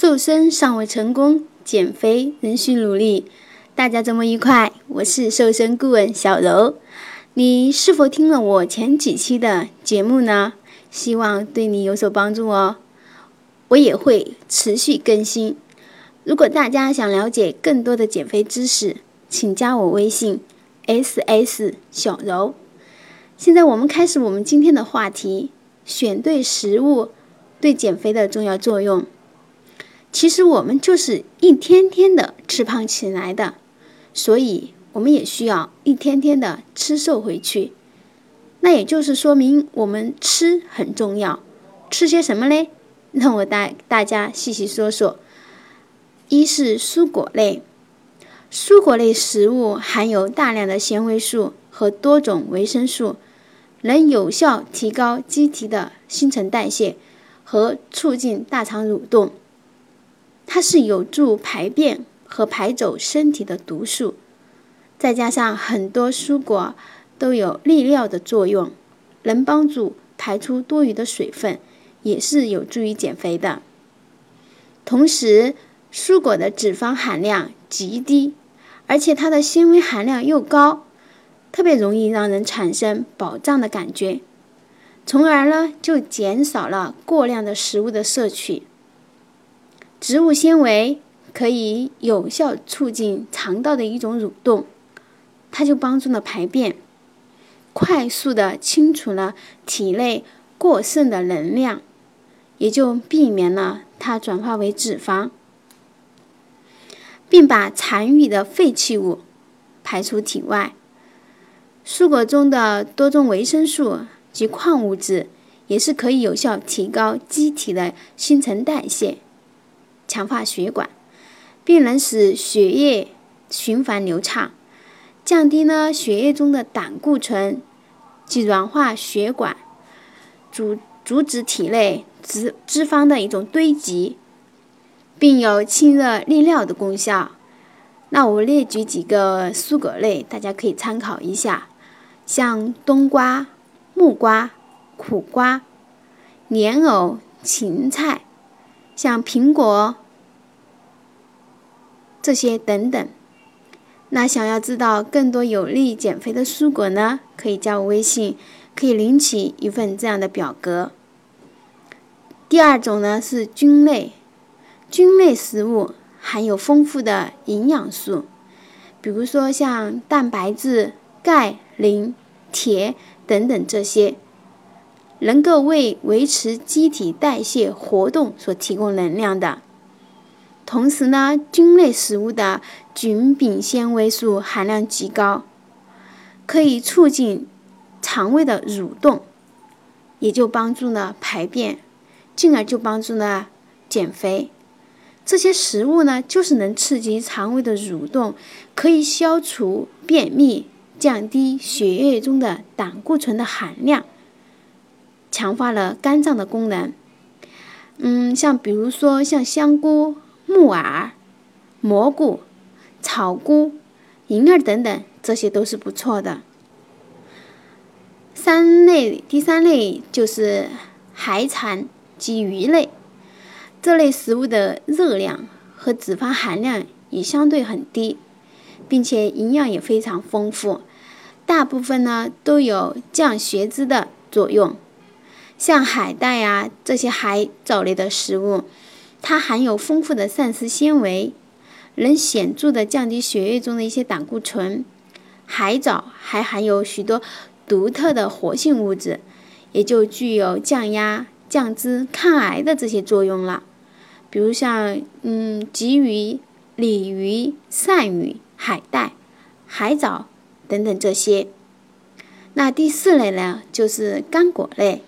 瘦身尚未成功，减肥仍需努力。大家周末愉快！我是瘦身顾问小柔。你是否听了我前几期的节目呢？希望对你有所帮助哦。我也会持续更新。如果大家想了解更多的减肥知识，请加我微信 ss 小柔。现在我们开始我们今天的话题：选对食物对减肥的重要作用。其实我们就是一天天的吃胖起来的，所以我们也需要一天天的吃瘦回去。那也就是说明我们吃很重要，吃些什么嘞？让我带大家细细说说。一是蔬果类，蔬果类食物含有大量的纤维素和多种维生素，能有效提高机体的新陈代谢和促进大肠蠕动。它是有助排便和排走身体的毒素，再加上很多蔬果都有利尿的作用，能帮助排出多余的水分，也是有助于减肥的。同时，蔬果的脂肪含量极低，而且它的纤维含量又高，特别容易让人产生饱胀的感觉，从而呢就减少了过量的食物的摄取。植物纤维可以有效促进肠道的一种蠕动，它就帮助了排便，快速的清除了体内过剩的能量，也就避免了它转化为脂肪，并把残余的废弃物排出体外。蔬果中的多种维生素及矿物质也是可以有效提高机体的新陈代谢。强化血管，并能使血液循环流畅，降低呢血液中的胆固醇，及软化血管，阻阻止体内脂脂肪的一种堆积，并有清热利尿的功效。那我列举几个蔬果类，大家可以参考一下，像冬瓜、木瓜、苦瓜、莲藕、芹菜。像苹果这些等等，那想要知道更多有利减肥的蔬果呢？可以加我微信，可以领取一份这样的表格。第二种呢是菌类，菌类食物含有丰富的营养素，比如说像蛋白质、钙、磷、铁等等这些。能够为维持机体代谢活动所提供能量的。同时呢，菌类食物的菌丙纤维素含量极高，可以促进肠胃的蠕动，也就帮助了排便，进而就帮助了减肥。这些食物呢，就是能刺激肠胃的蠕动，可以消除便秘，降低血液中的胆固醇的含量。强化了肝脏的功能，嗯，像比如说像香菇、木耳、蘑菇、草菇、银耳等等，这些都是不错的。三类，第三类就是海产及鱼类，这类食物的热量和脂肪含量也相对很低，并且营养也非常丰富，大部分呢都有降血脂的作用。像海带呀这些海藻类的食物，它含有丰富的膳食纤维，能显著的降低血液中的一些胆固醇。海藻还含有许多独特的活性物质，也就具有降压、降脂、抗癌的这些作用了。比如像嗯鲫鱼、鲤鱼、鳝鱼、海带、海藻等等这些。那第四类呢，就是干果类。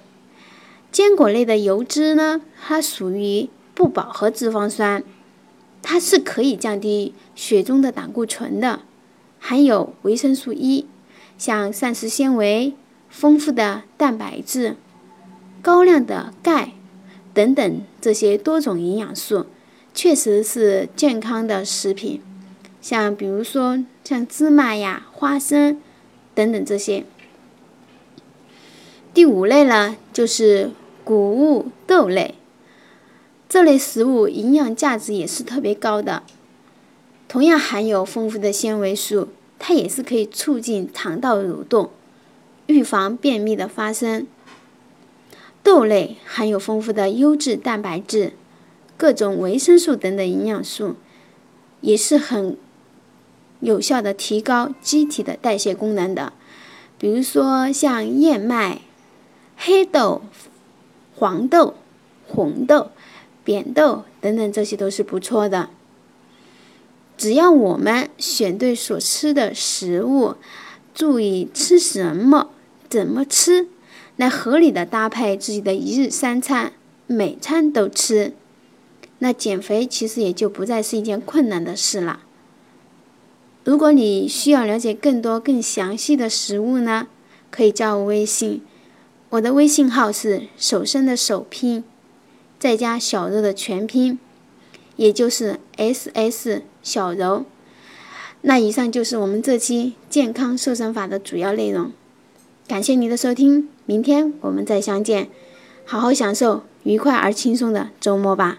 坚果类的油脂呢，它属于不饱和脂肪酸，它是可以降低血中的胆固醇的，含有维生素 E，像膳食纤维、丰富的蛋白质、高量的钙等等这些多种营养素，确实是健康的食品。像比如说像芝麻呀、花生等等这些。第五类呢，就是谷物豆类，这类食物营养价值也是特别高的，同样含有丰富的纤维素，它也是可以促进肠道蠕动，预防便秘的发生。豆类含有丰富的优质蛋白质、各种维生素等等营养素，也是很有效的提高机体的代谢功能的。比如说像燕麦、黑豆、黄豆、红豆。扁豆等等，这些都是不错的。只要我们选对所吃的食物，注意吃什么、怎么吃，来合理的搭配自己的一日三餐，每餐都吃，那减肥其实也就不再是一件困难的事了。如果你需要了解更多、更详细的食物呢，可以加我微信，我的微信号是手生的首拼。再加小柔的全拼，也就是 S S 小柔。那以上就是我们这期健康瘦身法的主要内容。感谢您的收听，明天我们再相见。好好享受愉快而轻松的周末吧。